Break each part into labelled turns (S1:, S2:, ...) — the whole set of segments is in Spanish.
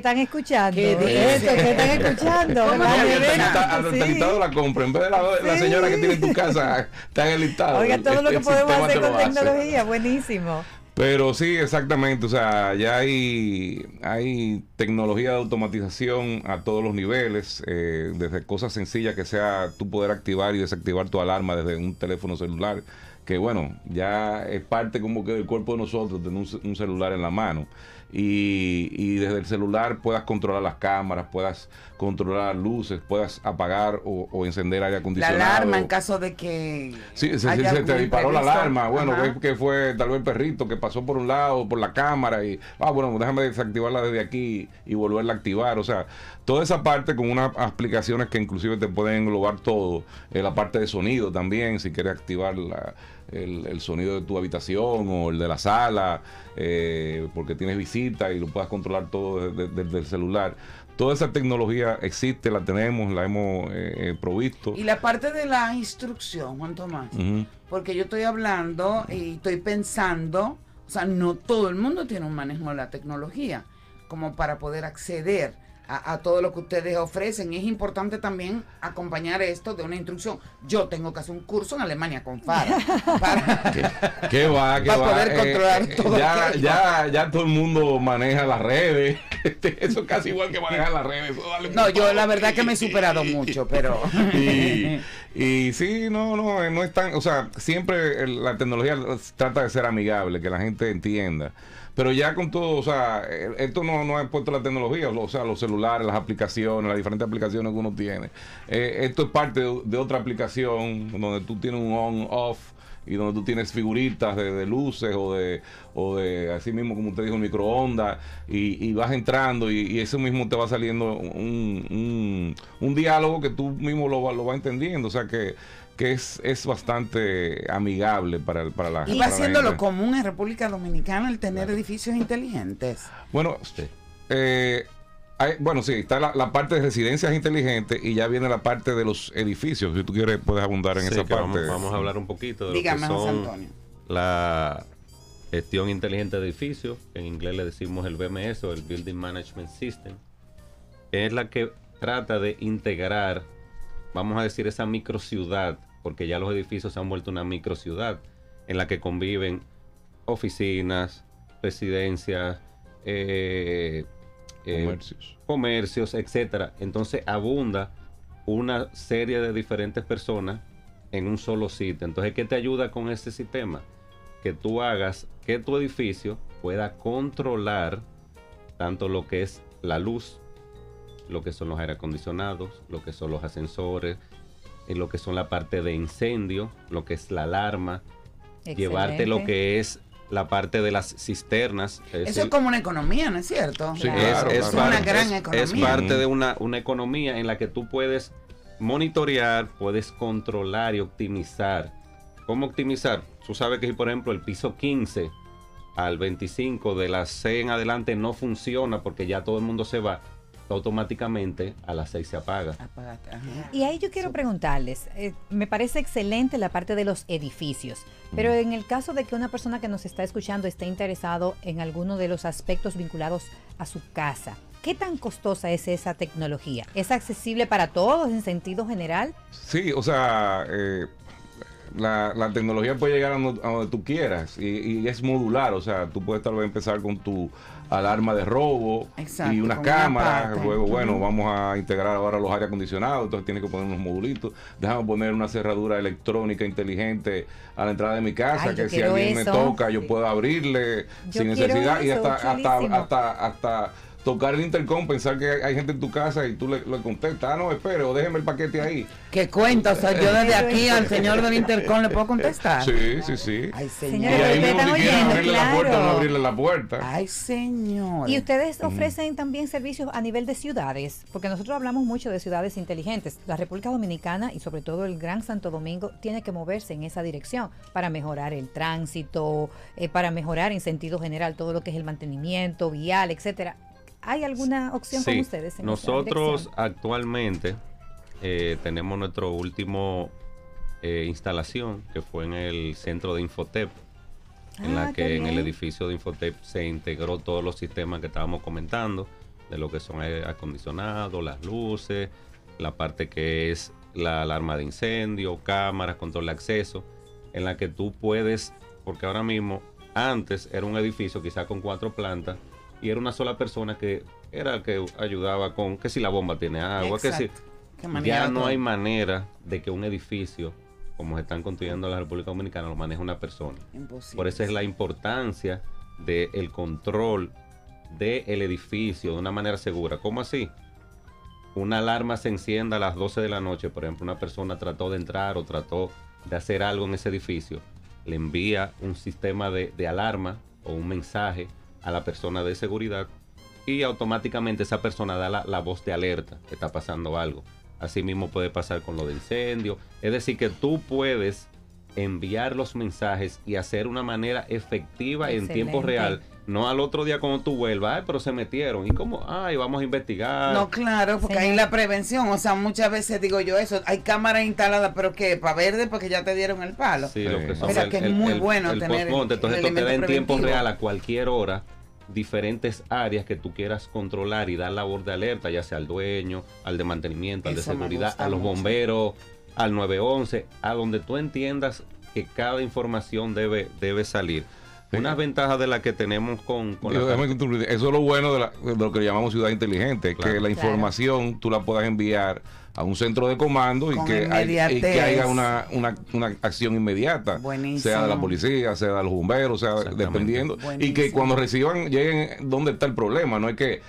S1: están escuchando. Eso, que están escuchando.
S2: Hasta la compra. En vez de la, señora que tiene en tu casa, está en el listado.
S1: Oiga, todo lo que podemos hacer con tecnología, buenísimo.
S2: Pero sí, exactamente. O sea, ya hay, hay tecnología de automatización a todos los niveles, eh, desde cosas sencillas que sea tú poder activar y desactivar tu alarma desde un teléfono celular, que bueno, ya es parte como que del cuerpo de nosotros tener un celular en la mano y, desde el celular puedas controlar las cámaras, puedas controlar luces, puedas apagar o, encender aire acondicionado.
S3: La alarma en caso de que.
S2: Sí, se, te disparó la alarma. Bueno, que fue tal vez el perrito que pasó por un lado, por la cámara y. Ah, bueno, déjame desactivarla desde aquí y volverla a activar. O sea, toda esa parte con unas aplicaciones que inclusive te pueden englobar todo. Eh, la parte de sonido también, si quieres activar la el, sonido de tu habitación o el de la sala, eh, porque tienes visita y lo puedas controlar todo desde, el celular. Toda esa tecnología existe, la tenemos, la hemos eh, eh, provisto.
S3: Y la parte de la instrucción, Juan Tomás, porque yo estoy hablando y estoy pensando, o sea, no todo el mundo tiene un manejo de la tecnología como para poder acceder a, todo lo que ustedes ofrecen. Es importante también acompañar esto de una instrucción. Yo tengo que hacer un curso en Alemania con FARA para,
S2: ¿Qué, va,
S3: para poder eh, controlar
S2: eh,
S3: todo.
S2: Ya, ya, ya todo el mundo maneja las redes. Este, eso es casi igual que manejar las redes.
S3: no, yo la verdad que me he superado mucho, pero...
S2: y, y sí, no, no, no es tan... O sea, siempre la tecnología trata de ser amigable, que la gente entienda. Pero ya con todo, o sea, eh, esto no, no ha puesto la tecnología, o sea, los celulares, las aplicaciones, las diferentes aplicaciones que uno tiene. Eh, esto es parte de, otra aplicación donde tú tienes un on-off y donde tú tienes figuritas de, luces o de, o de, así mismo como usted dijo, microondas, y, vas entrando y, eso mismo te va saliendo un, un, diálogo que tú mismo lo, lo vas entendiendo. O sea que que es, es bastante amigable para, para la
S3: Y va siendo lo común en República Dominicana el tener edificios inteligentes.
S2: Bueno, eh, bueno, sí, está la, parte de residencias inteligentes y ya viene la parte de los edificios. Si tú quieres, puedes abundar en esa parte.
S4: Vamos, a hablar un poquito de
S3: Dígame, lo que son Antonio.
S4: la gestión inteligente de edificios, en inglés le decimos el BMS o el Building Management System, es la que trata de integrar, vamos a decir, esa microciudad porque ya los edificios se han vuelto una microciudad en la que conviven oficinas, residencias, eh,
S2: eh, comercios.
S4: comercios, etcétera. Entonces abunda una serie de diferentes personas en un solo sitio. Entonces, ¿qué te ayuda con este sistema? Que tú hagas que tu edificio pueda controlar tanto lo que es la luz, lo que son los aire acondicionados, lo que son los ascensores, en lo que son la parte de incendio, lo que es la alarma, llevarte lo que es la parte de las cisternas.
S3: Eso es como una economía, ¿no es cierto?
S4: Sí, es, una gran economía. Es parte de una, una economía en la que tú puedes monitorear, puedes controlar y optimizar. ¿Cómo optimizar? Tú sabes que si, por ejemplo, el piso 15 al 25 de las C en adelante no funciona porque ya todo el mundo se va, automáticamente a las 6 se apaga.
S1: Y ahí yo quiero preguntarles, eh, me parece excelente la parte de los edificios, pero en el caso de que una persona que nos está escuchando esté interesado en alguno de los aspectos vinculados a su casa, ¿Qué tan costosa es esa tecnología? ¿Es accesible para todos en sentido general?
S2: Sí, o sea, eh, la, tecnología puede llegar a donde, tú quieras y, es modular, o sea, tú puedes tal vez empezar con tu alarma de robo y una cámara, luego bueno, vamos a integrar ahora los aire acondicionados, entonces tienes que poner unos modulitos, déjame poner una cerradura electrónica inteligente a la entrada de mi casa, que si alguien me toca yo puedo abrirle sin necesidad. Y hasta, hasta, hasta, hasta tocar el intercom, pensar que hay, gente en tu casa y tú le, contestas, ah, no, espere, o déjeme el paquete ahí.
S3: ¿Qué cuenta? O sea, yo desde aquí al señor del intercom le puedo contestar.
S2: Sí, sí, sí.
S3: Ay, señor.
S2: Y ahí mismo si quieren abrirle la puerta no abrirle la puerta.
S3: Ay, señor.
S1: Y ustedes ofrecen también servicios a nivel de ciudades, porque nosotros hablamos mucho de ciudades inteligentes. La República Dominicana y sobre todo el Gran Santo Domingo tiene que moverse en esa dirección para mejorar el tránsito, eh, para mejorar en sentido general todo lo que es el mantenimiento vial, etcétera ¿Hay alguna opción con ustedes?
S4: En nosotros actualmente eh, tenemos nuestro último eh, instalación que fue en el centro de Infotep, en la ah, que en el edificio de Infotep se integró todos los sistemas que estábamos comentando. de lo que son aire acondicionado, las luces, la parte que es la alarma de incendio, cámaras, control de acceso, en la que tú puedes, porque ahora mismo, antes era un edificio quizá con cuatro plantas y era una sola persona que era el que ayudaba con que si la bomba tiene agua, que si ya no hay manera de que un edificio, como se están construyendo en la República Dominicana, lo maneje una persona.
S3: Imposible.
S4: Por eso es la importancia del control del edificio de una manera segura. ¿Cómo así? Una alarma se encienda a las 12 de la noche, por ejemplo, una persona trató de entrar o trató de hacer algo en ese edificio, le envía un sistema de, de alarma o un mensaje a la persona de seguridad y automáticamente esa persona da la, la voz de alerta que está pasando algo. Así mismo puede pasar con lo de incendio. Es decir, que tú puedes enviar los mensajes y hacer una manera efectiva en tiempo real. No al otro día cuando tú vuelvas, ay, pero se metieron. ¿Y cómo? Ay, vamos a investigar.
S3: No, claro, porque
S1: Señor.
S3: hay la prevención. O sea, muchas veces digo yo eso. Hay cámaras instaladas, pero que para verde, porque ya te dieron el palo.
S4: Sí, lo que
S2: Sí.
S4: son
S3: O sea, que es muy bueno tener el
S4: Entonces, esto te da en tiempo real a cualquier hora diferentes áreas que tú quieras controlar y dar labor de alerta, ya sea al dueño, al de mantenimiento, al de
S3: Eso
S4: seguridad, a los
S3: mucho.
S4: Al 911, a donde tú entiendas que cada información debe, debe salir.
S2: Sí.
S4: Una ventaja de la que tenemos con, con
S2: Yo,
S4: la
S2: déjame interrumpir. Eso es lo bueno de, la- de lo que llamamos ciudad inteligente,
S4: Claro.
S2: que la información tú la puedas enviar a un centro de comando y
S3: Con
S2: que, hay- y que haya una, una, una acción inmediata,
S3: Buenísimo.
S2: sea de la policía, sea de los bomberos, sea dependiendo, y que cuando reciban lleguen dónde está el problema, no es que,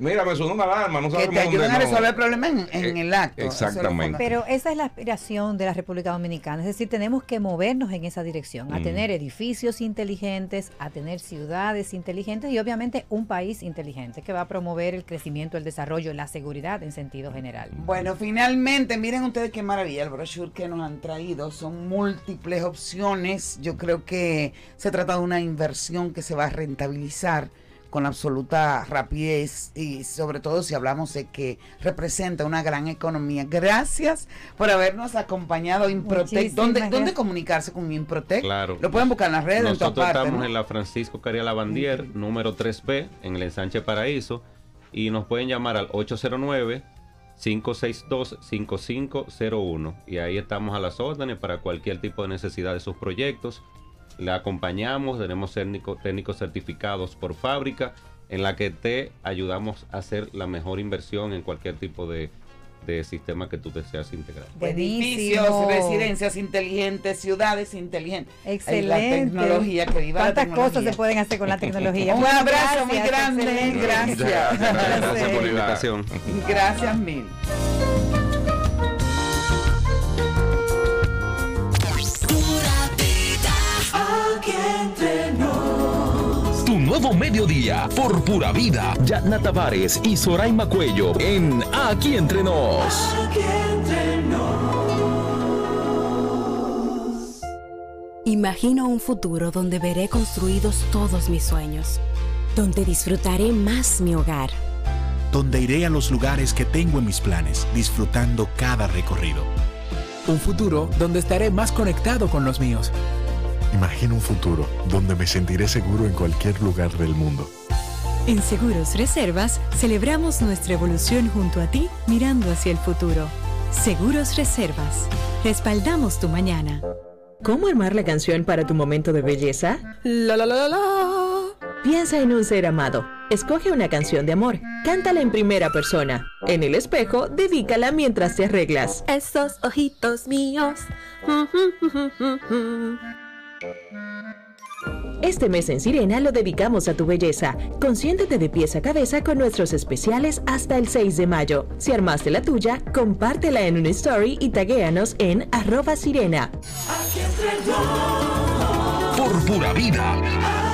S2: mira, me sonó una alarma, no
S3: Que
S2: sabemos
S3: te
S2: dónde
S3: ayuden a resolver el problema en, en
S2: Eh,
S3: el acto.
S2: Exactamente.
S1: Pero esa es la aspiración de la República Dominicana, es decir, tenemos que movernos en esa dirección, a
S2: Mm.
S1: tener edificios inteligentes, a tener ciudades inteligentes y obviamente un país inteligente que va a promover el crecimiento, el desarrollo, la seguridad en sentido general.
S3: Bueno, finalmente, miren ustedes qué maravilla el brochure que nos han traído. Son múltiples opciones. Yo creo que se trata de una inversión que se va a rentabilizar con absoluta rapidez y sobre todo si hablamos de que representa una gran economía. Gracias por habernos acompañado Improtec. ¿Dónde. ¿Dónde comunicarse con Improtec?
S4: Claro.
S3: Lo pueden buscar en las redes, en
S4: Nosotros
S3: todas partes.
S4: estamos
S3: ¿no?
S4: en la Francisco Caria Lavandier, número 3B, en el ensanche Paraíso, y nos pueden llamar al 809-562-5501. Y ahí estamos a las órdenes para cualquier tipo de necesidad de sus proyectos. Le acompañamos, tenemos técnico- técnicos certificados por fábrica, en la que te ayudamos a hacer la mejor inversión en cualquier tipo de, de sistema que tú deseas integrar.
S3: Edificios,
S1: Buenísimo.
S3: residencias inteligentes, ciudades inteligentes.
S1: Excelente.
S3: La tecnología, que viva la
S1: ¿Cuántas
S3: tecnología.
S1: cosas se pueden hacer con la tecnología?
S3: Un abrazo muy grande,
S1: excelente.
S3: gracias.
S2: Gracias por la invitación.
S3: Gracias mil.
S5: Nuevo mediodía por pura vida. Yatna Tavares y Soraima Cuello en Aquí Entre Nos.
S6: Aquí entre nos.
S7: Imagino un futuro donde veré construidos todos mis sueños, donde disfrutaré más mi hogar,
S8: donde iré a los lugares que tengo en mis planes, disfrutando cada recorrido.
S9: Un futuro donde estaré más conectado con los míos.
S10: Imagino un futuro donde me sentiré seguro en cualquier lugar del mundo.
S11: En Seguros Reservas celebramos nuestra evolución junto a ti mirando hacia el futuro. Seguros Reservas. Respaldamos tu mañana.
S12: ¿Cómo armar la canción para tu momento de belleza? La la la la la. Piensa en un ser amado. Escoge una canción de amor. Cántala en primera persona. En el espejo, dedícala mientras te arreglas.
S11: Esos ojitos míos.
S12: Este mes en Sirena lo dedicamos a tu belleza. Consiéntete de pies a cabeza con nuestros especiales hasta el 6 de mayo. Si armaste la tuya, compártela en una story y taguéanos en arroba sirena.
S5: Por pura vida.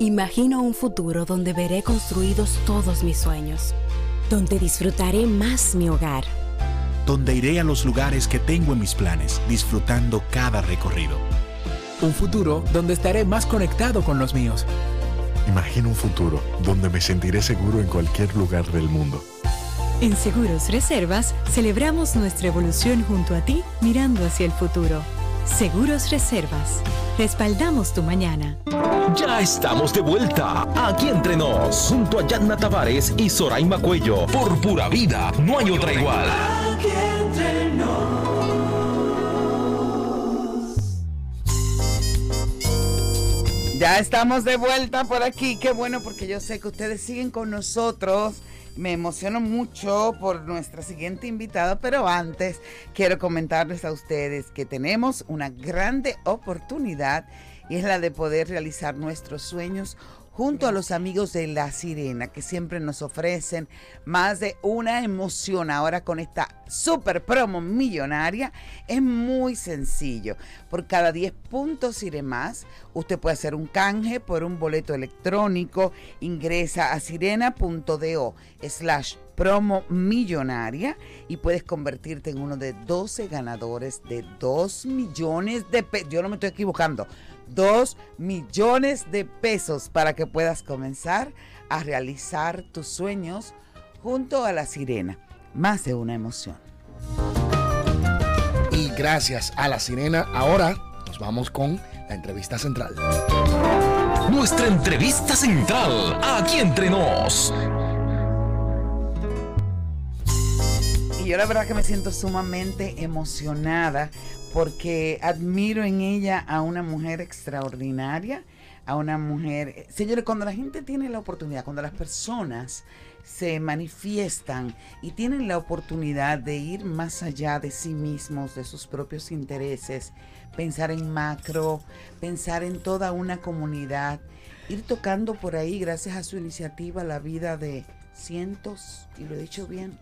S7: Imagino un futuro donde veré construidos todos mis sueños, donde disfrutaré más mi hogar.
S8: Donde iré a los lugares que tengo en mis planes, disfrutando cada recorrido.
S9: Un futuro donde estaré más conectado con los míos.
S10: Imagino un futuro donde me sentiré seguro en cualquier lugar del mundo.
S11: En Seguros Reservas celebramos nuestra evolución junto a ti mirando hacia el futuro. Seguros Reservas. Respaldamos tu mañana.
S5: Ya estamos de vuelta aquí entre nos, junto a Yanna Tavares y Soraima Cuello. Por pura vida, no hay otra igual.
S6: Aquí entre
S3: Ya estamos de vuelta por aquí. Qué bueno porque yo sé que ustedes siguen con nosotros. Me emociono mucho por nuestra siguiente invitada, pero antes quiero comentarles a ustedes que tenemos una grande oportunidad y es la de poder realizar nuestros sueños junto a los amigos de La Sirena, que siempre nos ofrecen más de una emoción. Ahora con esta super promo millonaria, es muy sencillo. Por cada 10 puntos y más, usted puede hacer un canje por un boleto electrónico. Ingresa a sirena.do slash promo millonaria y puedes convertirte en uno de 12 ganadores de 2 millones de pesos. Yo no me estoy equivocando. 2 millones de pesos para que puedas comenzar a realizar tus sueños junto a la sirena. Más de una emoción.
S13: Y gracias a la sirena, ahora nos vamos con la entrevista central.
S5: Nuestra entrevista central, aquí entre nos.
S3: Yo la verdad que me siento sumamente emocionada porque admiro en ella a una mujer extraordinaria, a una mujer... Señores, cuando la gente tiene la oportunidad, cuando las personas se manifiestan y tienen la oportunidad de ir más allá de sí mismos, de sus propios intereses, pensar en macro, pensar en toda una comunidad, ir tocando por ahí, gracias a su iniciativa, la vida de cientos, y lo he dicho bien,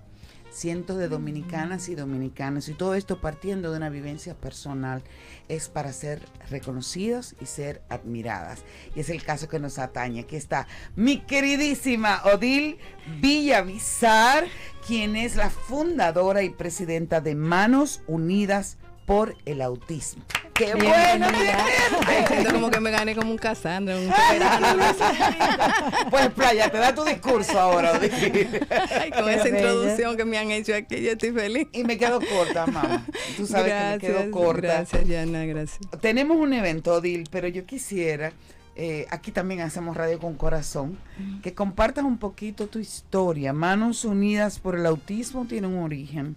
S3: cientos de dominicanas y dominicanos y todo esto partiendo de una vivencia personal es para ser reconocidos y ser admiradas. Y es el caso que nos atañe. Aquí está mi queridísima Odil Villavizar, quien es la fundadora y presidenta de Manos Unidas por el Autismo. ¡Qué
S14: Bien,
S3: bueno!
S14: Siento como que me gané como un Cassandra, un así.
S3: Pues playa, te da tu discurso ahora. Odil.
S14: Ay, con esa
S3: bella.
S14: introducción que me han hecho aquí, yo estoy feliz.
S3: Y me quedo corta, mamá. Tú sabes
S14: gracias,
S3: que me quedo corta.
S14: Gracias, Yana, gracias.
S3: Tenemos un evento, Odil, pero yo quisiera, eh, aquí también hacemos radio con corazón, que compartas un poquito tu historia. Manos Unidas por el Autismo tiene un origen.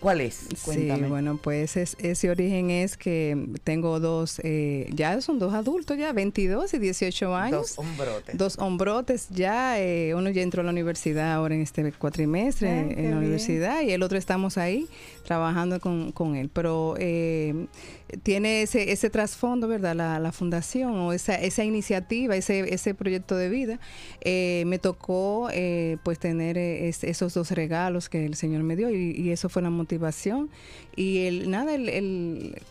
S3: ¿Cuál es? Cuéntame.
S14: Sí, bueno, pues es- ese origen es que tengo dos, eh, ya son dos adultos ya, 22 y 18 años.
S3: Dos hombrotes.
S14: Dos hombrotes ya, eh, uno ya entró a la universidad ahora en este cuatrimestre
S3: Ay,
S14: en la
S3: bien.
S14: universidad y el otro estamos ahí trabajando con, con él. Pero eh, tiene ese, ese trasfondo, ¿verdad? La, la fundación o esa, esa iniciativa, ese, ese proyecto de vida. Eh, me tocó eh, pues tener es- esos dos regalos que el Señor me dio y, y eso fue la motivación. Y el, nada, el, el,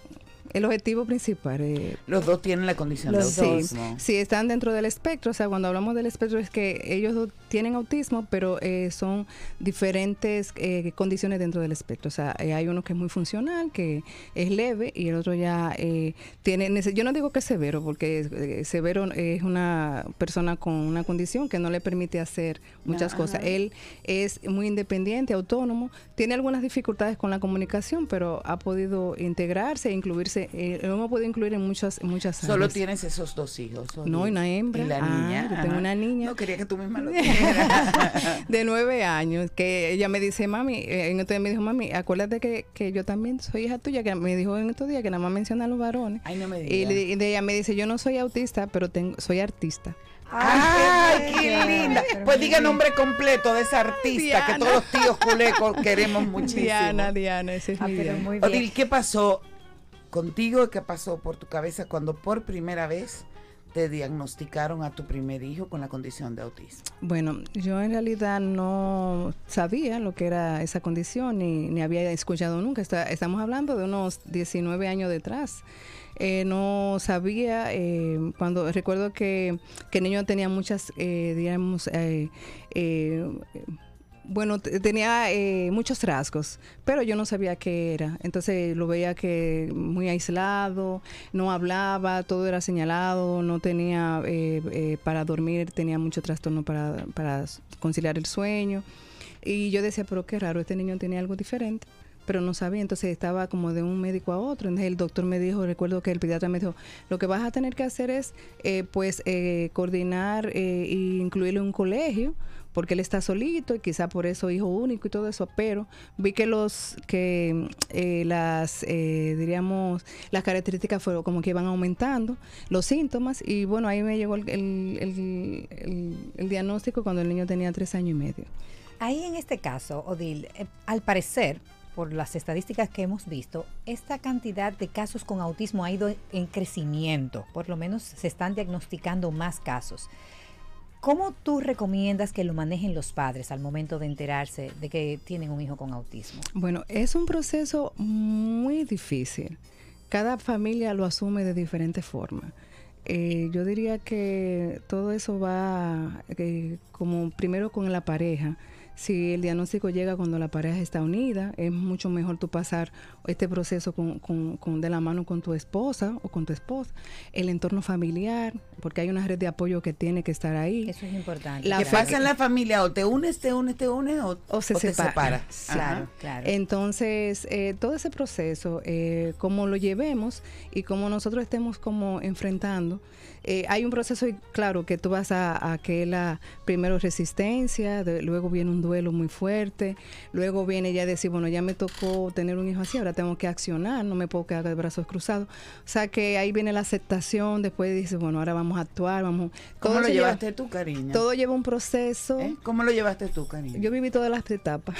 S14: el objetivo principal. eh,
S3: Los dos tienen la condición de
S14: los-
S3: autismo.
S14: sí, están dentro del espectro. O sea, cuando hablamos del espectro es que ellos dos tienen autismo, pero eh, son diferentes eh, condiciones dentro del espectro. O sea, eh, hay uno que es muy funcional, que es leve, y el otro ya eh, tiene... Yo no digo que es severo, porque severo es una persona con una condición que no le permite hacer muchas cosas. Él es muy independiente, autónomo, tiene algunas dificultades con la comunicación, pero ha podido integrarse e incluirse eh, eh, lo hemos podido incluir en muchas, en muchas
S3: Solo
S14: áreas.
S3: tienes esos dos hijos. Odil.
S14: No, y una hembra.
S3: Y la
S14: Ah,
S3: niña.
S14: yo tengo una niña.
S3: No quería que tú misma lo dijeras.
S14: de nueve años, que ella me dice, mami, eh, en estos días me dijo, mami, acuérdate que, que yo también soy hija tuya, que me dijo en estos días que nada más menciona a los varones.
S3: Ay, no me
S14: y,
S3: digas.
S14: y de ella me dice, yo no soy autista, pero tengo, soy artista.
S3: Ay, qué linda. Pues diga nombre completo de esa artista que todos los tíos culecos queremos muchísimo.
S14: Diana, Diana, ese es
S1: Ah,
S14: mi
S1: pero muy bien.
S3: Odil, ¿qué pasó contigo qué pasó por tu cabeza cuando por primera vez te diagnosticaron a tu primer hijo con la condición de autismo?
S14: Bueno, yo en realidad no sabía lo que era esa condición ni, ni había escuchado nunca. Estamos hablando de unos 19 años detrás. Eh, no sabía, eh, cuando recuerdo que, que niño tenía muchas, eh, digamos, eh, eh, bueno, tenía eh, muchos rasgos, pero yo no sabía qué era. Entonces lo veía que muy aislado, no hablaba, todo era señalado, no tenía eh, eh, para dormir, tenía mucho trastorno para, conciliar el sueño. Y yo decía, pero qué raro, este niño tenía algo diferente, pero no sabía. Entonces estaba como de un médico a otro. Entonces el doctor me dijo, recuerdo que el pediatra me dijo, lo que vas a tener que hacer es, eh, pues, eh, coordinar e incluirlo en un colegio porque él está solito y quizá por eso hijo único y todo eso, pero vi que los que eh, las eh, diríamos las características fueron como que iban aumentando los síntomas y bueno ahí me llegó el, el- el- diagnóstico cuando el niño tenía tres años y medio.
S1: Ahí en este caso, Odil, eh, al parecer, por las estadísticas que hemos visto, esta cantidad de casos con autismo ha ido en crecimiento. Por lo menos se están diagnosticando más casos. ¿Cómo tú recomiendas que lo manejen los padres al momento de enterarse de que tienen un hijo con autismo?
S14: Bueno, es un proceso muy difícil. Cada familia lo asume de diferente forma. Eh, yo diría que todo eso va eh, como primero con la pareja. Si el diagnóstico llega cuando la pareja está unida, es mucho mejor tú pasar este proceso con, con- con- de la mano con tu esposa o con tu esposa. El entorno familiar, porque hay una red de apoyo que tiene que estar ahí.
S1: Eso es importante.
S14: La
S3: ¿Qué
S14: fa-
S3: pasa en la familia? O te unes, te unes, te unes o,
S14: o se
S3: te
S14: separa.
S1: Claro, claro.
S14: Entonces, eh, todo ese proceso, eh, cómo lo llevemos y cómo nosotros estemos como enfrentando, eh, hay un proceso, y claro, que tú vas a, a que la primero resistencia, de- luego viene un duelo muy fuerte, luego viene ya decir, bueno, ya me tocó tener un hijo así, ahora tengo que accionar, no me puedo quedar de brazos cruzados. O sea que ahí viene la aceptación, después dices, bueno, ahora vamos a actuar, vamos...
S3: ¿Cómo
S14: todo
S3: lo
S14: se lleva-
S3: llevaste tú, cariño?
S14: Todo lleva un proceso.
S3: ¿Eh? ¿Cómo lo llevaste tú, cariño?
S14: Yo viví todas las etapas.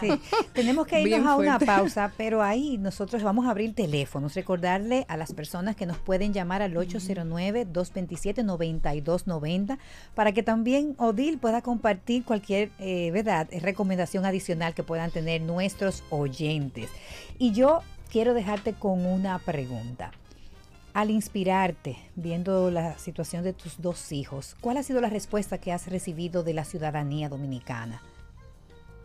S1: Sí, tenemos que irnos a una pausa, pero ahí nosotros vamos a abrir teléfonos, recordarle a las personas que nos pueden llamar al 809-227-9290 para que también Odil pueda compartir cualquier eh, verdad, eh, recomendación adicional que puedan tener nuestros oyentes. Y yo quiero dejarte con una pregunta. Al inspirarte, viendo la situación de tus dos hijos, ¿cuál ha sido la respuesta que has recibido de la ciudadanía dominicana?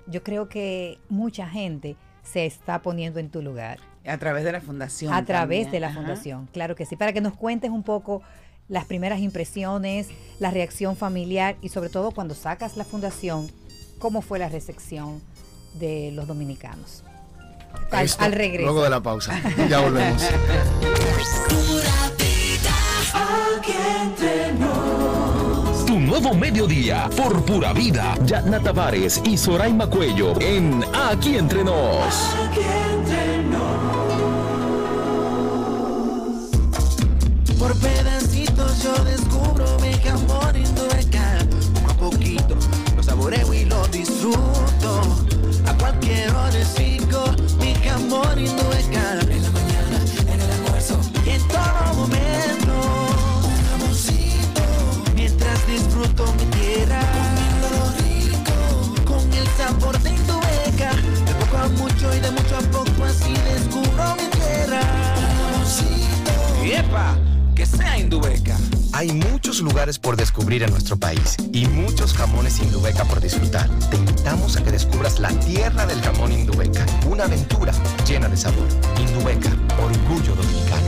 S1: yo creo que mucha gente se está poniendo en tu lugar.
S3: A través de la fundación.
S1: A través de la fundación, claro que sí. Para que nos cuentes un poco las primeras impresiones, la reacción familiar y sobre todo cuando sacas la fundación, cómo fue la recepción de los dominicanos. Al,
S13: Esto,
S1: al regreso.
S13: Luego de la pausa. Ya volvemos.
S6: Aquí entre nos.
S5: Tu nuevo mediodía por pura vida. Yatna Tavares y Soraima Cuello en Aquí Entre Nos.
S6: Aquí entre nos.
S15: Por pedacitos yo descubro mi amor indueca. Poco a poquito lo saboreo y lo disfruto. A cualquier hora sigo mi amor. En la Indueca.
S16: Hay muchos lugares por descubrir en nuestro país y muchos jamones Indubeca por disfrutar. Te invitamos a que descubras la tierra del jamón Indubeca, una aventura llena de sabor. Indubeca, orgullo dominicano.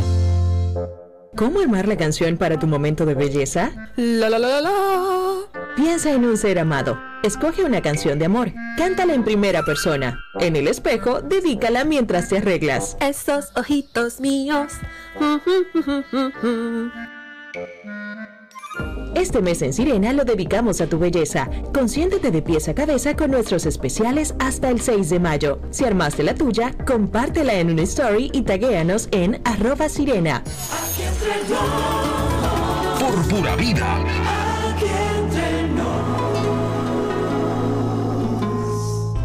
S12: ¿Cómo armar la canción para tu momento de belleza? La la la la la. Piensa en un ser amado. Escoge una canción de amor. Cántala en primera persona. En el espejo, dedícala mientras te arreglas.
S17: Esos ojitos míos.
S12: Este mes en Sirena lo dedicamos a tu belleza. Consiéntete de pies a cabeza con nuestros especiales hasta el 6 de mayo. Si armaste la tuya, compártela en una story y taguéanos en arroba sirena.
S6: Aquí entre nos,
S5: Por pura vida.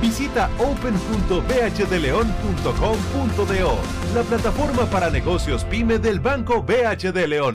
S18: visita open.bhdeleon.com.do, la plataforma para negocios pyme del Banco BH de León.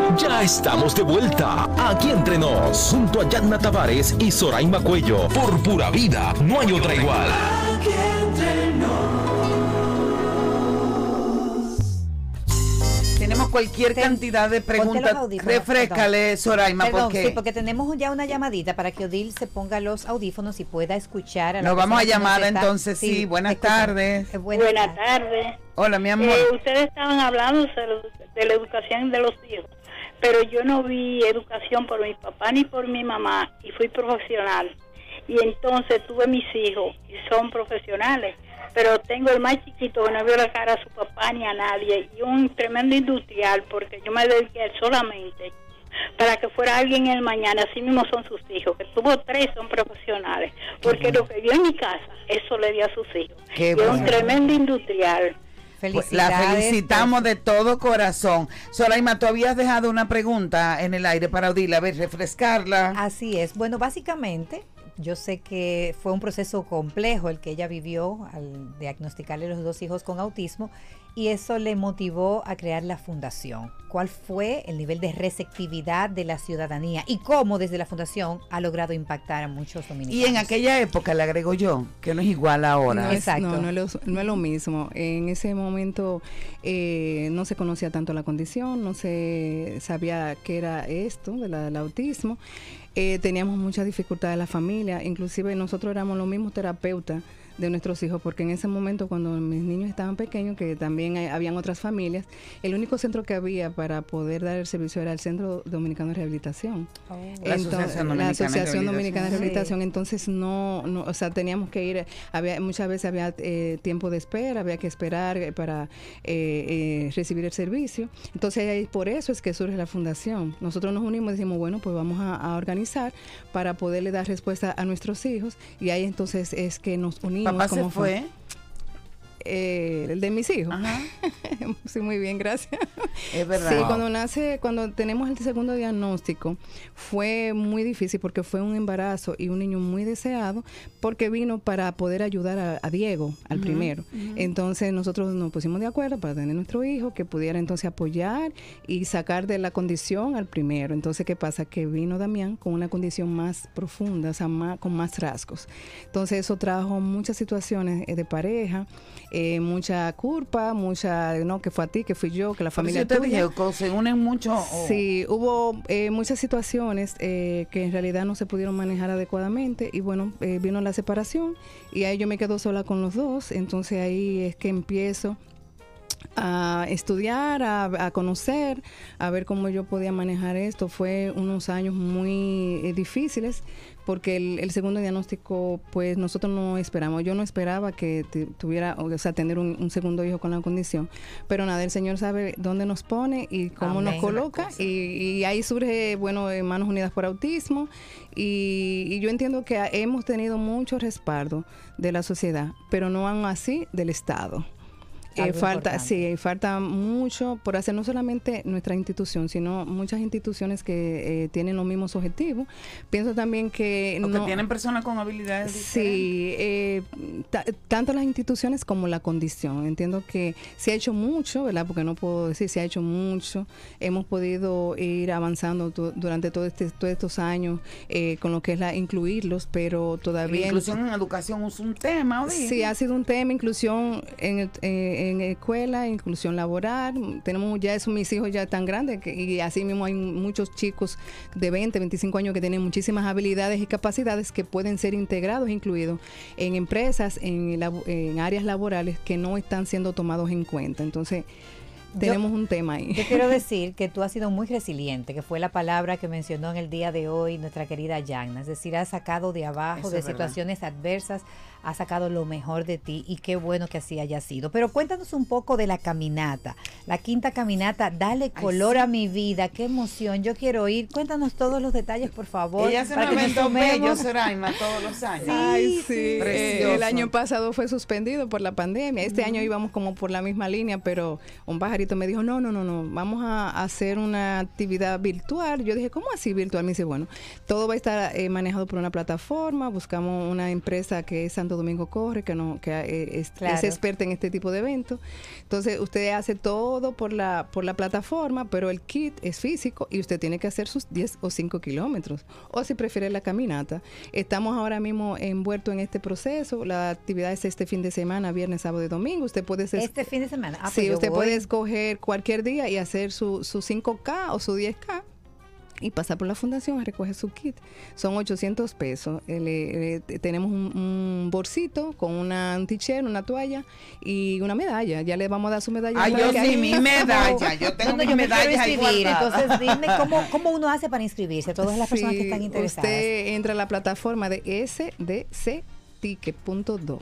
S5: Ya estamos de vuelta. Aquí entre nos, junto a Yanna Tavares y Soraima Cuello. Por pura vida, no hay otra igual.
S6: Aquí entre
S3: Tenemos cualquier cantidad de preguntas. Refrescale. Soraima,
S1: Perdón,
S3: porque
S1: sí, porque tenemos ya una llamadita para que Odil se ponga los audífonos y pueda escuchar a la
S3: nos vamos a llamar entonces. Sí, buenas
S1: escucha.
S3: tardes.
S1: Eh, buenas
S19: Buenas tardes.
S3: Hola, mi amor.
S19: Eh, ustedes estaban hablando de la, de la educación de los hijos, pero yo no vi educación por mi papá ni por mi mamá y fui profesional. Y entonces tuve mis hijos y son profesionales, pero tengo el más chiquito que no vio la cara a su papá ni a nadie y un tremendo industrial porque yo me dediqué a él solamente para que fuera alguien en el mañana, así mismo son sus hijos, que tuvo tres son profesionales, porque lo que vio en mi casa, eso le dio a sus hijos.
S3: Qué
S19: y es un tremendo industrial.
S3: Pues la felicitamos de todo corazón. Soraima, tú habías dejado una pregunta en el aire para Odile, a ver, refrescarla.
S1: Así es. Bueno, básicamente, yo sé que fue un proceso complejo el que ella vivió al diagnosticarle los dos hijos con autismo y eso le motivó a crear la fundación. ¿Cuál fue el nivel de receptividad de la ciudadanía y cómo desde la fundación ha logrado impactar a muchos dominicanos?
S3: Y en aquella época, le agrego yo, que no es igual ahora.
S14: No es, no, no es lo, no es lo mismo. En ese momento eh, no se conocía tanto la condición, no se sabía qué era esto, del del autismo. Eh, teníamos mucha dificultad en la familia, inclusive nosotros éramos los mismos terapeutas de nuestros hijos, porque en ese momento cuando mis niños estaban pequeños, que también hay- habían otras familias, el único centro que había para poder dar el servicio era el Centro Dominicano de Rehabilitación.
S3: La
S14: Entonces,
S3: Asociación Dominicana
S14: la
S3: de
S14: Asociación Dominicana de
S3: Rehabilitación.
S14: Entonces no, no, o sea, teníamos que ir, había muchas veces había eh, tiempo de espera, había que esperar eh, para eh, eh, recibir el servicio. Entonces ahí por eso es que surge la fundación. Nosotros nos unimos y decimos, bueno, pues vamos a, a organizar para poderle dar respuesta a nuestros hijos y ahí entonces es que nos unimos.
S3: ¿Papá se fue?
S14: fue- eh, el de mis hijos. sí, muy bien, gracias.
S3: Es verdad.
S14: Sí,
S3: Wow.
S14: cuando nace, cuando tenemos el segundo diagnóstico, fue muy difícil porque fue un embarazo y un niño muy deseado, porque vino para poder ayudar a, a Diego, al primero. Entonces nosotros nos pusimos de acuerdo para tener nuestro hijo, que pudiera entonces apoyar y sacar de la condición al primero. Entonces, ¿qué pasa? Que vino Damián con una condición más profunda, o sea, más- con más rasgos. Entonces, eso trajo muchas situaciones eh, de pareja, eh, mucha culpa, mucha, no, que fue a ti, que fui yo, que la familia
S3: yo te
S14: tuya.
S3: dije, co- se unen mucho.
S14: Sí, hubo eh, muchas situaciones eh, que en realidad no se pudieron manejar adecuadamente y bueno, eh, vino la separación y ahí yo me quedo sola con los dos, entonces ahí es que empiezo a estudiar, a, a conocer, a ver cómo yo podía manejar esto. Fue unos años muy eh, difíciles porque el, el segundo diagnóstico, pues nosotros no esperamos. Yo no esperaba que tuviera, o sea, tener un, un segundo hijo con la condición. Pero nada, el Señor sabe dónde nos pone y cómo nos coloca. Y, y ahí surge, bueno, Manos Unidas por Autismo. Y, y yo entiendo que hemos tenido mucho respaldo de la sociedad, pero no aún así del Estado. Eh, falta,
S1: importante.
S14: sí, falta mucho por hacer, no solamente nuestra institución, sino muchas instituciones que eh, tienen los mismos objetivos. Pienso también que... No-
S3: tienen personas con habilidades
S14: Sí, eh, ta- tanto las instituciones como la condición. Entiendo que se ha hecho mucho, ¿verdad? Porque no puedo decir se ha hecho mucho. Hemos podido ir avanzando durante todo este, todos estos años eh, con lo que es la incluirlos, pero
S3: La
S14: todavía...
S3: inclusión en educación es un tema, Odile.
S14: Sí, ha sido un tema, inclusión en, el- eh, en escuela, inclusión laboral. Tenemos ya eso, mis hijos ya están grandes que- y así mismo hay muchos chicos de 20, 25 años que tienen muchísimas habilidades y capacidades que pueden ser integrados, incluidos en empresas, en, en áreas laborales que no están siendo tomados en cuenta. Entonces, tenemos un tema ahí.
S1: Yo quiero decir que tú has sido muy resiliente, que fue la palabra que mencionó en el día de hoy nuestra querida Yagna. Es decir, has sacado de abajo,
S3: Eso
S1: de
S3: verdad.
S1: situaciones adversas, has sacado lo mejor de ti y qué bueno que así haya sido. Pero cuéntanos un poco de la caminata, la quinta caminata, dale color a mi vida, qué emoción, yo quiero ir. Cuéntanos todos los detalles, por favor.
S3: Ella hace
S1: para que nos
S3: bello. Soraima, todos los años.
S14: Ay, sí. Eh,
S3: Precioso.
S14: el año pasado fue suspendido por la pandemia. Este año íbamos como por la misma línea, pero un pajarito me dijo, no, no, no, no, vamos a hacer una actividad virtual. Yo dije, ¿cómo así virtual? Me dice, bueno, todo va a estar eh, manejado por una plataforma. Buscamos una empresa que es Santo Domingo Corre, que, no, que eh, es,
S1: Claro.
S14: es experta en este tipo de eventos. Entonces, usted hace todo por la, por la plataforma, pero el kit es físico y usted tiene que hacer sus 10 o 5 kilómetros. O si prefiere la caminata. Estamos ahora mismo envueltos en este proceso. La actividad es este fin de semana, viernes, sábado y domingo. Usted puede hacer
S1: Este fin de semana. Ah, pues
S14: sí,
S1: yo
S14: usted
S1: voy.
S14: puede escoger cualquier día y hacer su, su 5K o su 10K y pasar por la fundación a recoger su kit. Son 800 pesos. Eh, le- le- tenemos un, un bolsito con una un t-shirt, una toalla y una medalla. Ya le vamos a dar su medalla.
S3: Ay, yo sí, mi medalla. Yo tengo
S1: No, no,
S3: mi
S1: me
S3: medalla
S1: entonces dime cómo, cómo uno hace para inscribirse, todas las personas que están interesadas.
S14: Usted entra a la plataforma de sdcticket.do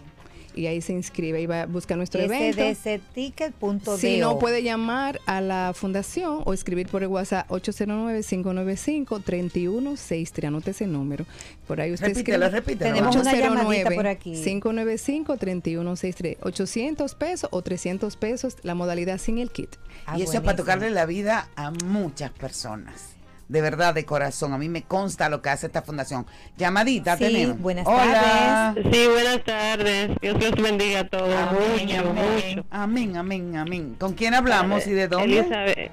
S14: y ahí se inscribe y va a buscar nuestro evento.
S1: sdcticket.do.
S14: Si no, puede llamar a la fundación o escribir por el WhatsApp 809-595-3163. Anote ese número. Por ahí usted
S3: Repítelo,
S14: escribe.
S3: repítelo.
S1: Tenemos una llamadita por aquí.
S14: 595-3163. 800 pesos o 300 pesos la modalidad sin el kit.
S1: Ah,
S3: y eso es para tocarle la vida a muchas personas. De verdad, de corazón. A mí me consta lo que hace esta fundación. Llamadita
S1: Sí,
S3: tenemos.
S1: buenas
S3: Hola.
S1: tardes.
S20: Sí, buenas tardes. Dios los bendiga a todos.
S3: Amén,
S20: mucho,
S3: amén,
S20: mucho.
S3: amén, amén, amén. ¿Con quién hablamos y de dónde?
S20: Elizabeth,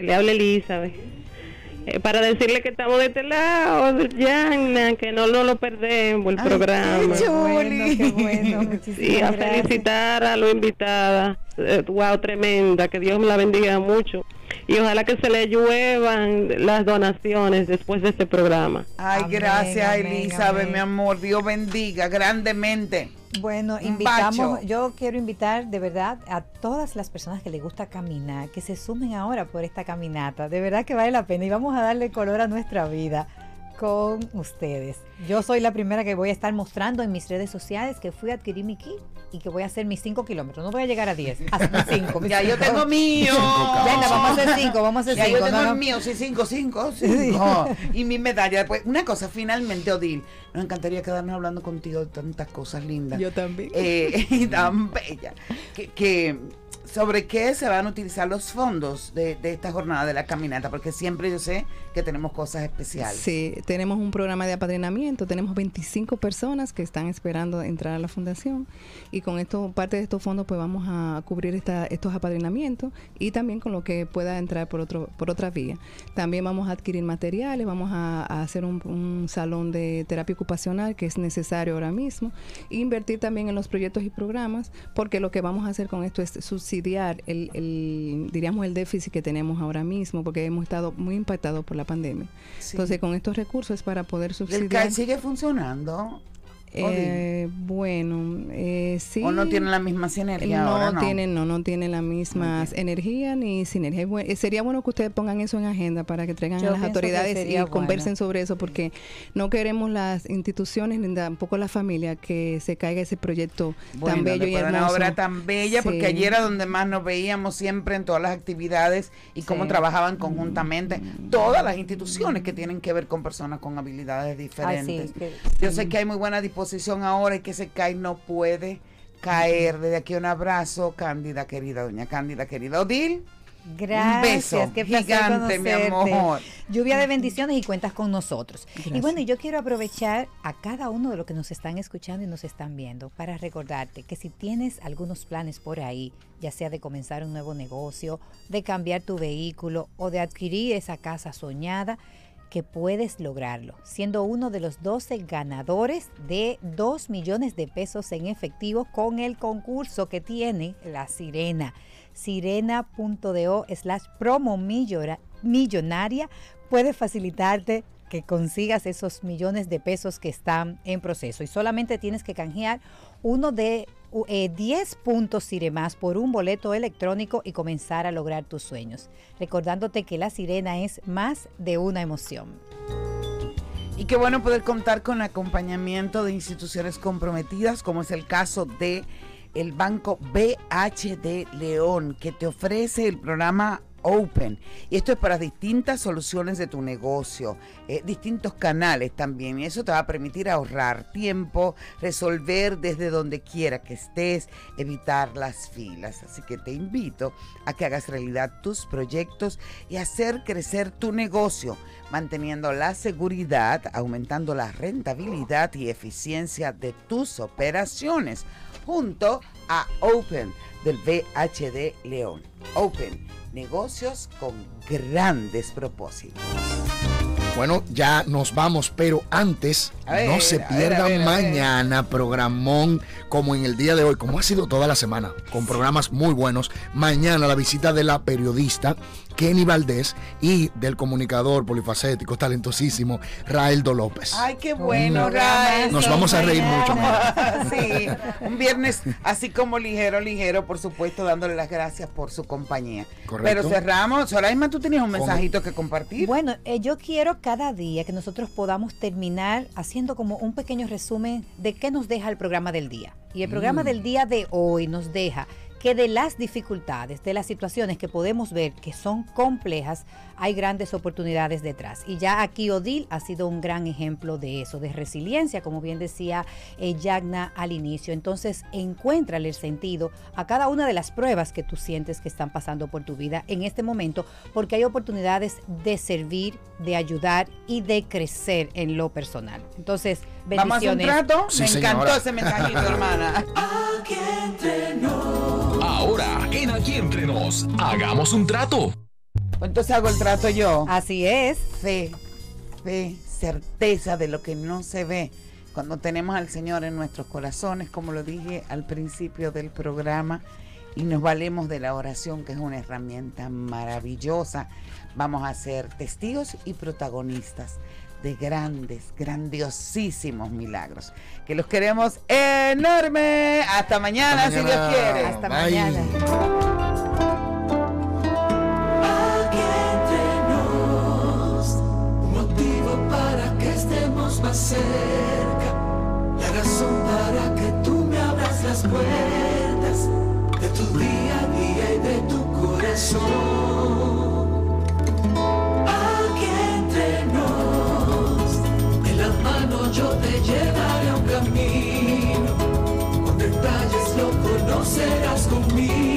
S20: le habla Elizabeth. Eh, para decirle que estamos de este lado, Yana, que no, no lo perdemos el
S3: Ay,
S20: programa.
S3: qué
S1: bueno,
S20: Sí, a
S1: gracias.
S20: felicitar a los invitadas. Eh, wow, tremenda. Que Dios me la bendiga mucho. Y ojalá que se le lluevan las donaciones después de este programa.
S3: Ay,
S1: Amén,
S3: gracias,
S1: amén,
S3: Elizabeth,
S1: amén.
S3: mi amor. Dios bendiga grandemente.
S1: Bueno, invitamos,
S3: bacho.
S1: yo quiero invitar de verdad a todas las personas que les gusta caminar, que se sumen ahora por esta caminata. De verdad que vale la pena y vamos a darle color a nuestra vida con ustedes. Yo soy la primera que voy a estar mostrando en mis redes sociales que fui a adquirir mi kit y que voy a hacer mis 5 kilómetros. No voy a llegar a 10, hasta 5.
S3: Ya yo tengo mío.
S1: Ya, no, vamos a hacer 5, vamos a hacer
S3: Ya
S1: 5.
S3: yo tengo el mío, sí, 5, 5, 5. Y mi medalla. Pues, una cosa, finalmente, Odil, nos encantaría quedarnos hablando contigo de tantas cosas lindas.
S14: Yo también.
S3: Eh, y tan bella. Que, que sobre qué se van a utilizar los fondos de, de esta jornada de la caminata, porque siempre yo sé que tenemos cosas especiales.
S14: Sí, tenemos un programa de apadrinamiento, tenemos 25 personas que están esperando entrar a la fundación y con esto, parte de estos fondos, pues vamos a cubrir esta, estos apadrinamientos y también con lo que pueda entrar por otro, por otra vía. También vamos a adquirir materiales, vamos a, hacer un, un salón de terapia ocupacional que es necesario ahora mismo, e invertir también en los proyectos y programas, porque lo que vamos a hacer con esto es subsidiar el, el diríamos, el déficit que tenemos ahora mismo, porque hemos estado muy impactados por la pandemia.
S3: Sí.
S14: Entonces, con estos recursos es para poder
S3: ¿El
S14: subsidiar.
S3: CAI sigue funcionando?
S14: Eh, bueno, eh, sí.
S3: ¿O no tienen la misma sinergia
S14: no
S3: ahora, no?
S14: tienen, no, no tienen la misma energía ni sinergia. Eh, sería bueno que ustedes pongan eso en agenda para que traigan
S1: Yo
S14: a las autoridades y conversen sobre eso, porque no queremos las instituciones ni tampoco la familia que se caiga ese proyecto tan bello y hermoso.
S3: una obra tan bella, porque allí era donde más nos veíamos siempre en todas las actividades y cómo trabajaban conjuntamente todas las instituciones que tienen que ver con personas con habilidades diferentes.
S1: que-
S3: Yo sé que hay muy buena disposición ahora y que ese CAI no puede caer. Desde aquí un abrazo, Cándida querida, doña Cándida querida. Odil,
S1: Gracias,
S3: un beso
S1: qué
S3: gigante, mi amor.
S1: Lluvia de bendiciones y cuentas con nosotros. Y bueno, yo quiero aprovechar a cada uno de los que nos están escuchando y nos están viendo para recordarte que si tienes algunos planes por ahí, ya sea de comenzar un nuevo negocio, de cambiar tu vehículo o de adquirir esa casa soñada, que puedes lograrlo, siendo uno de los 12 ganadores de 2 millones de pesos en efectivo con el concurso que tiene la Sirena. Sirena.do slash promo millonaria puede facilitarte que consigas esos millones de pesos que están en proceso. Y solamente tienes que canjear uno de eh, 10 puntos Siremás por un boleto electrónico y comenzar a lograr tus sueños. Recordándote que la sirena es más de una emoción.
S3: Y qué bueno poder contar con acompañamiento de instituciones comprometidas, como es el caso de el Banco BHD León, que te ofrece el programa Open. Y esto es para distintas soluciones de tu negocio, eh, distintos canales también. Y eso te va a permitir ahorrar tiempo, resolver desde donde quiera que estés, evitar las filas. Así que te invito a que hagas realidad tus proyectos y hacer crecer tu negocio, manteniendo la seguridad, aumentando la rentabilidad y eficiencia de tus operaciones, junto a Open del VHD León. Open, negocios con grandes propósitos.
S13: Bueno, ya nos vamos, pero antes
S3: ver,
S13: no se
S3: a ver,
S13: pierdan
S3: a ver, a ver.
S13: mañana programón como en el día de hoy, como ha sido toda la semana, con programas muy buenos. Mañana la visita de la periodista Kenny Valdés y del comunicador polifacético, talentosísimo Raeldo López.
S3: Ay, qué bueno,
S13: Un-
S3: Rael.
S13: Nos vamos a reír mucho.
S3: sí, un viernes así como ligero, ligero, por supuesto, dándole las gracias por su compañía.
S1: Correcto.
S3: Pero cerramos. Soraima, tú tenías un mensajito que compartir.
S1: Bueno, eh, yo quiero cada día que nosotros podamos terminar haciendo como un pequeño resumen de qué nos deja el programa del día. Y el programa
S21: Mm.
S1: del día de hoy nos deja que de las dificultades, de las situaciones que podemos ver que son complejas, hay grandes oportunidades detrás. Y ya aquí Odil ha sido un gran ejemplo de eso, de resiliencia, como bien decía eh, Yagna al inicio. Entonces, encuéntrale el sentido a cada una de las pruebas que tú sientes que están pasando por tu vida en este momento, porque hay oportunidades de servir, de ayudar y de crecer en lo personal. Entonces,
S3: Vamos a hacer un trato. Me encantó ese mensajito, hermana.
S5: Ahora, en Aquí Entre Nos, hagamos un trato.
S3: Entonces hago el trato yo.
S1: Así es.
S3: Fe, fe, certeza de lo que no se ve. Cuando tenemos al Señor en nuestros corazones, como lo dije al principio del programa, y nos valemos de la oración, que es una herramienta maravillosa, vamos a ser testigos y protagonistas de grandes, grandiosísimos milagros. Que los queremos enorme. Hasta mañana,
S13: Hasta
S3: si Dios
S13: mañana.
S3: quiere.
S13: Hasta Bye. mañana.
S6: Aquí entre nos, un motivo para que estemos más cerca, la razón para que tú me abras las puertas de tu día a día y de tu corazón. Conocerás conmigo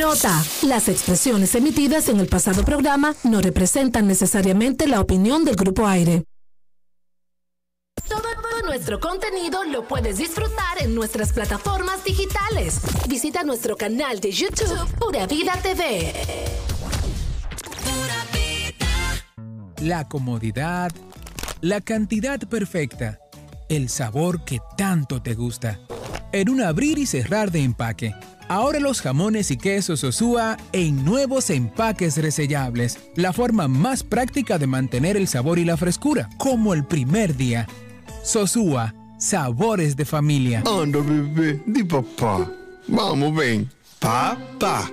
S21: Nota. Las expresiones emitidas en el pasado programa no representan necesariamente la opinión del Grupo Aire. Todo nuestro contenido lo puedes disfrutar en nuestras plataformas digitales. Visita nuestro canal de YouTube, Pura Vida TV.
S9: La comodidad, la cantidad perfecta, el sabor que tanto te gusta. En un abrir y cerrar de empaque. Ahora los jamones y quesos Sosúa en nuevos empaques resellables. La forma más práctica de mantener el sabor y la frescura, como el primer día. Sosúa, sabores de familia.
S22: Anda, bebé, di papá. Vamos, ven. Papá.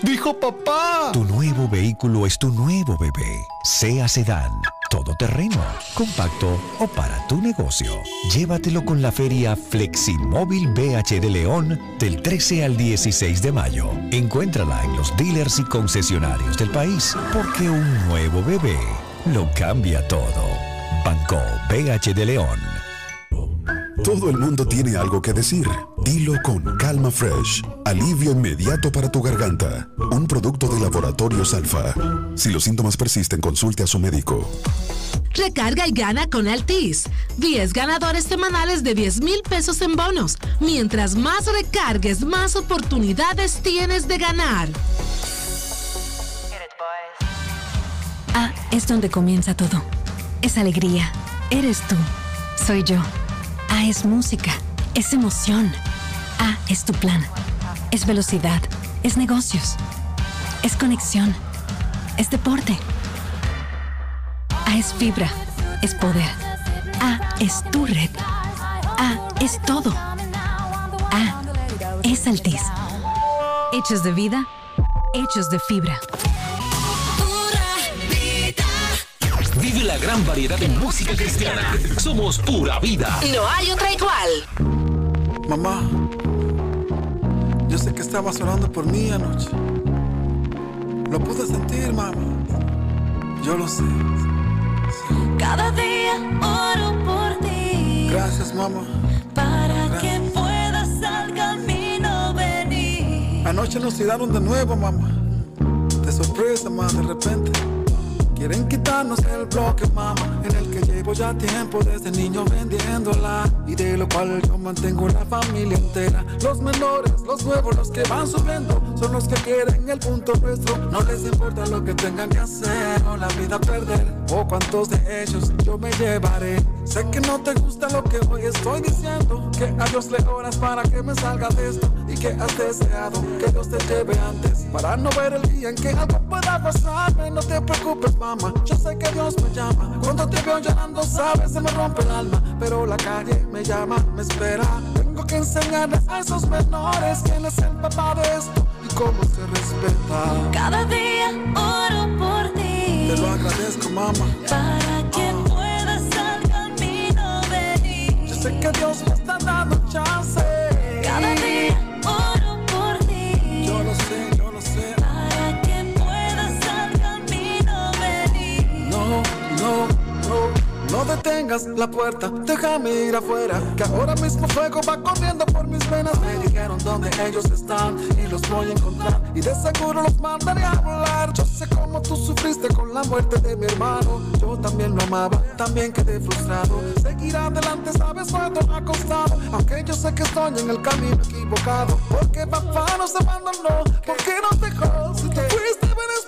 S22: Dijo papá.
S23: Tu nuevo vehículo es tu nuevo bebé. Sea sedán, todoterreno, compacto o para tu negocio. Llévatelo con la feria Fleximóvil BH de León del 13 al 16 de mayo. Encuéntrala en los dealers y concesionarios del país, porque un nuevo bebé lo cambia todo. Banco BH de León.
S24: Todo el mundo tiene algo que decir. Dilo con Calma Fresh. Alivio inmediato para tu garganta. Un producto de Laboratorios Alfa. Si los síntomas persisten, consulte a su médico.
S21: Recarga y gana con Altis. 10 ganadores semanales de 10 mil pesos en bonos. Mientras más recargues, más oportunidades tienes de ganar.
S25: A es donde comienza todo. Es alegría. Eres tú. Soy yo. A es música. Es emoción. A es tu plan. Es velocidad. Es negocios. Es conexión. Es deporte. A es fibra. Es poder. A es tu red. A es todo. A es Altis. Hechos de vida. Hechos de fibra.
S5: La gran variedad de música cristiana. Somos pura vida.
S21: No hay otra igual.
S26: Mamá, yo sé que estabas orando por mí anoche. Lo pude sentir, mamá. Yo lo sé.
S6: Cada día oro por ti.
S26: Gracias, mamá.
S6: Para que puedas al camino venir.
S26: Anoche nos tiraron de nuevo, mamá. De sorpresa, mamá, de repente. Quieren quitarnos el bloque, mamá, en el que llevo ya tiempo desde niño vendiéndola y de lo cual yo mantengo la familia entera. Los menores, los nuevos, los que van subiendo, son los que quieren el punto nuestro. No les importa lo que tengan que hacer o la vida perder o cuántos de ellos yo me llevaré. Sé que no te gusta lo que hoy estoy diciendo, que a Dios le oras para que me salga de esto y que has deseado que Dios te lleve antes para no ver el día en que algo pueda pasarme. No te preocupes, mamá, yo sé que Dios me llama. Cuando te veo llorando, sabes, se me rompe el alma, pero la calle me llama, me espera. Tengo que enseñarles a esos menores quién es el papá de esto cómo se respeta.
S6: Cada día oro por ti.
S26: Te lo agradezco, mamá.
S6: Para que puedas al camino venir.
S26: Yo sé que Dios me detengas la puerta, déjame ir afuera. Que ahora mismo fuego va corriendo por mis venas. Me dijeron dónde ellos están y los voy a encontrar. Y de seguro los mandaré a volar. Yo sé cómo tú sufriste con la muerte de mi hermano. Yo también lo amaba, también quedé frustrado. Seguir adelante, sabes, cuánto ha costado. Aunque yo sé que estoy en el camino equivocado. Porque papá nos abandonó, porque nos dejó. Si tú fuiste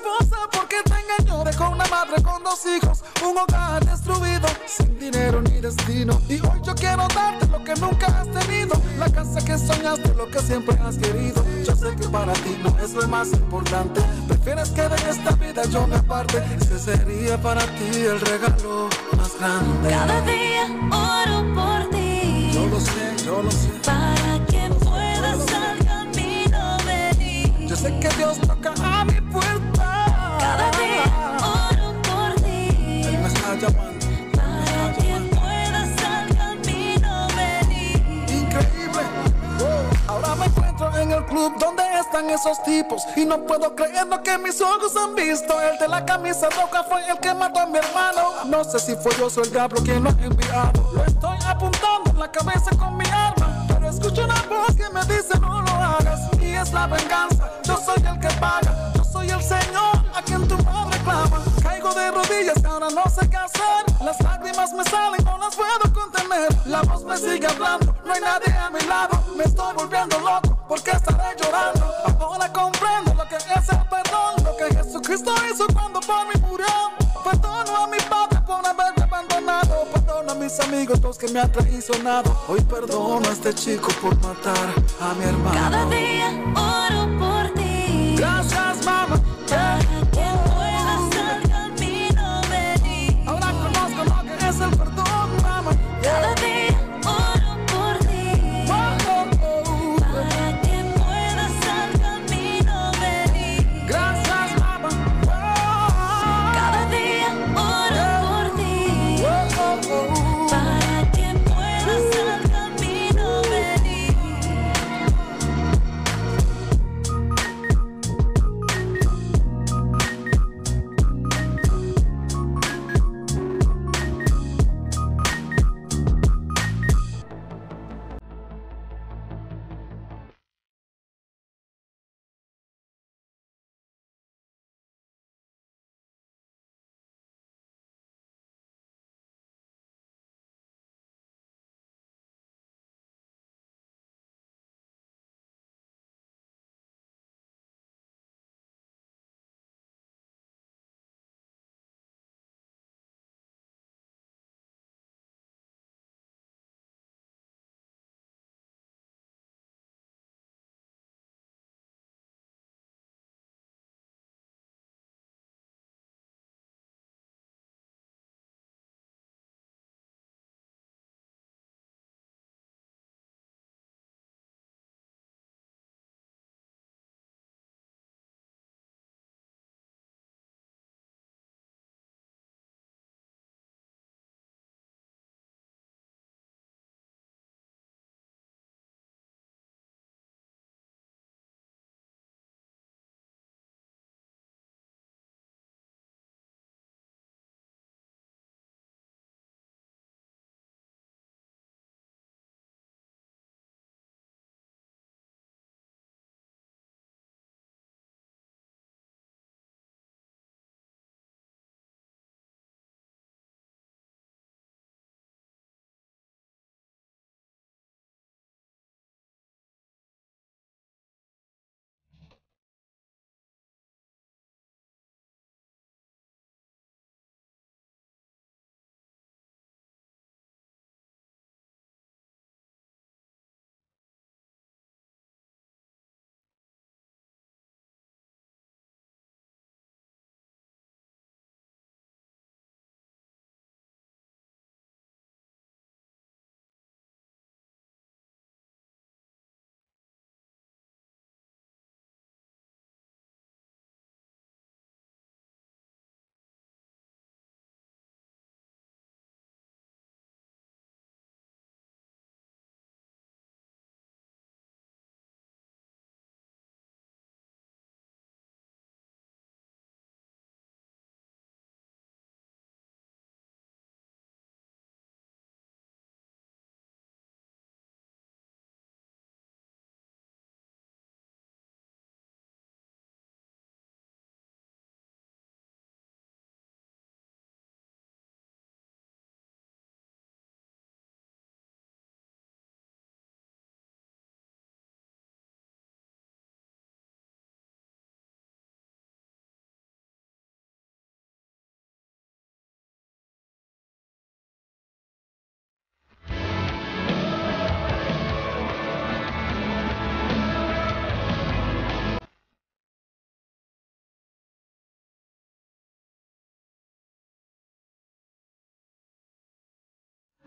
S26: esposa, porque te engañó. Dejó una madre con dos hijos, un hogar destruido, sin dinero ni destino. Y hoy yo quiero darte lo que nunca has tenido. La casa que soñaste, lo que siempre has querido. Yo sé que para ti no es lo más importante. Prefieres que de esta vida yo me aparte. Ese sería para ti el regalo más grande.
S6: Cada día oro por ti.
S26: Yo lo sé, yo lo sé.
S6: Para que puedas al camino venir.
S26: Yo sé que Dios toca a mi esos tipos y no puedo creer lo que mis ojos han visto. El de la camisa roja fue el que mató a mi hermano. No sé si fue yo o el diablo quien lo ha enviado. Lo estoy apuntando en la cabeza con mi arma. Pero escucho una voz que me dice no lo hagas. Y es la venganza, yo soy el que paga. Yo soy el Señor a quien tu madre Caigo de rodillas, ahora no sé qué hacer. Las lágrimas me salen, no las puedo contener. La voz me sigue hablando, no hay nadie a mi lado. Me estoy volviendo loco, porque estaré llorando. Ahora comprendo lo que es el perdón, lo que Jesucristo hizo cuando por mí murió. Perdono a mi padre por haberme abandonado. Perdono a mis amigos, los que me han traicionado. Hoy perdono a este chico por matar a mi hermano.
S6: Cada día oro por ti.
S26: Gracias, mamá.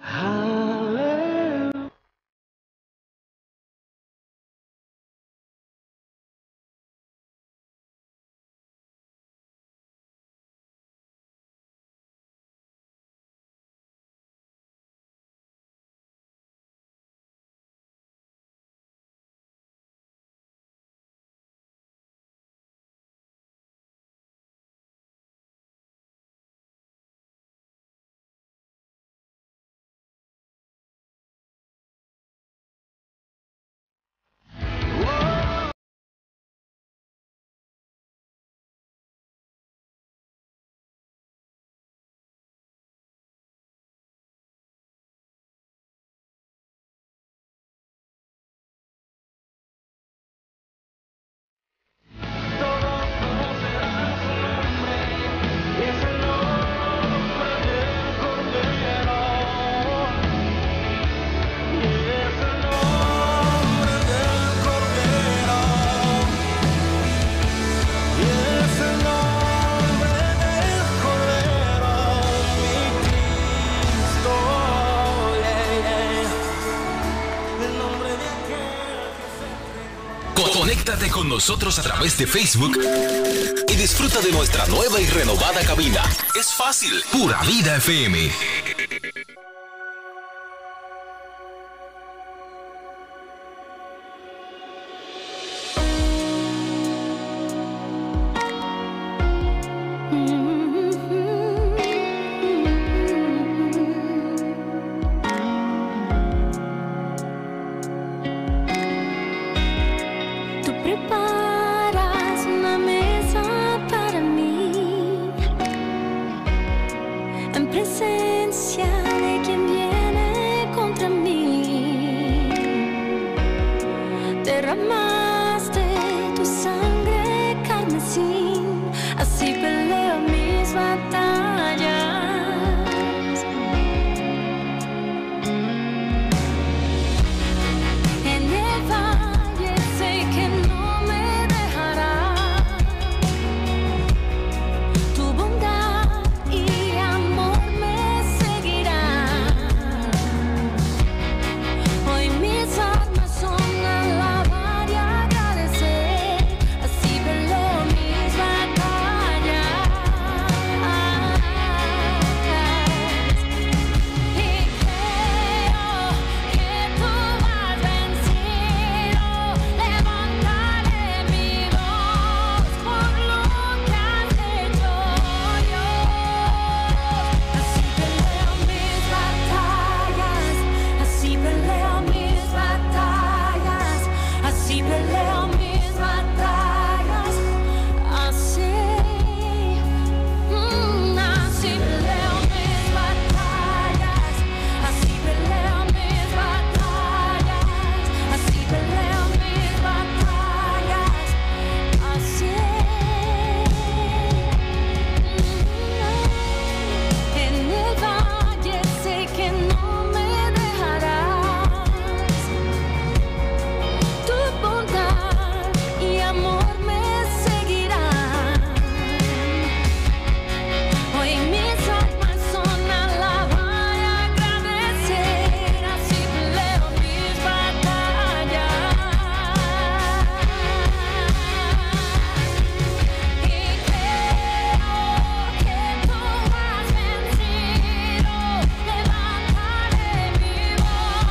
S6: 好 Conéctate con nosotros a través de Facebook y disfruta de nuestra nueva y renovada cabina. Es fácil, Pura Vida FM.